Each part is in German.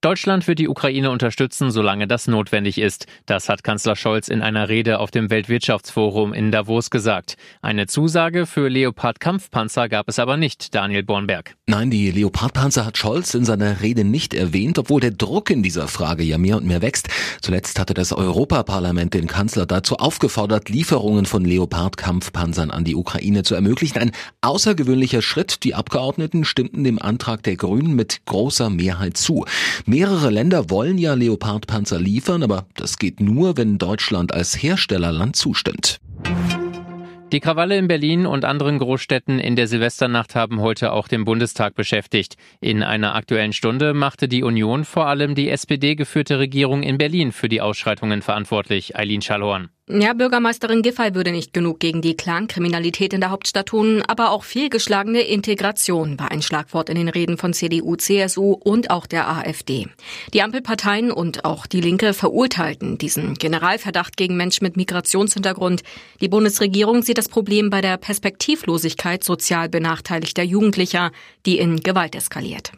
Deutschland wird die Ukraine unterstützen, solange das notwendig ist. Das hat Kanzler Scholz in einer Rede auf dem Weltwirtschaftsforum in Davos gesagt. Eine Zusage für Leopard-Kampfpanzer gab es aber nicht, Daniel Bornberg. Nein, die Leopard-Panzer hat Scholz in seiner Rede nicht erwähnt, obwohl der Druck in dieser Frage ja mehr und mehr wächst. Zuletzt hatte das Europaparlament den Kanzler dazu aufgefordert, Lieferungen von Leopard-Kampfpanzern an die Ukraine zu ermöglichen. Ein außergewöhnlicher Schritt. Die Abgeordneten stimmten dem Antrag der Grünen mit großer Mehrheit zu. Mehrere Länder wollen ja Leopardpanzer liefern, aber das geht nur, wenn Deutschland als Herstellerland zustimmt. Die Krawalle in Berlin und anderen Großstädten in der Silvesternacht haben heute auch den Bundestag beschäftigt. In einer aktuellen Stunde machte die Union vor allem die SPD-geführte Regierung in Berlin für die Ausschreitungen verantwortlich. Eileen Schallhorn. Ja, Bürgermeisterin Giffey würde nicht genug gegen die Clankriminalität in der Hauptstadt tun, aber auch fehlgeschlagene Integration war ein Schlagwort in den Reden von CDU, CSU und auch der AfD. Die Ampelparteien und auch die Linke verurteilten diesen Generalverdacht gegen Menschen mit Migrationshintergrund. Die Bundesregierung sieht das Problem bei der Perspektivlosigkeit sozial benachteiligter Jugendlicher, die in Gewalt eskaliert.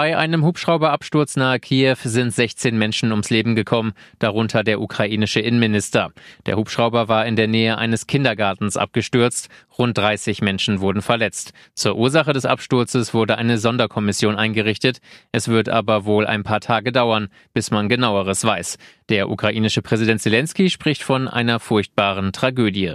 Bei einem Hubschrauberabsturz nahe Kiew sind 16 Menschen ums Leben gekommen, darunter der ukrainische Innenminister. Der Hubschrauber war in der Nähe eines Kindergartens abgestürzt. Rund 30 Menschen wurden verletzt. Zur Ursache des Absturzes wurde eine Sonderkommission eingerichtet. Es wird aber wohl ein paar Tage dauern, bis man genaueres weiß. Der ukrainische Präsident Zelensky spricht von einer furchtbaren Tragödie.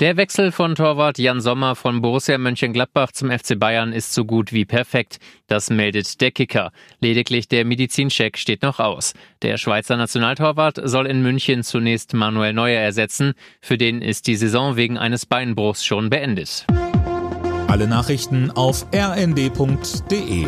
Der Wechsel von Torwart Jan Sommer von Borussia Mönchengladbach zum FC Bayern ist so gut wie perfekt. Das meldet der Kicker. Lediglich der Medizincheck steht noch aus. Der Schweizer Nationaltorwart soll in München zunächst Manuel Neuer ersetzen. Für den ist die Saison wegen eines Beinbruchs schon beendet. Alle Nachrichten auf rnd.de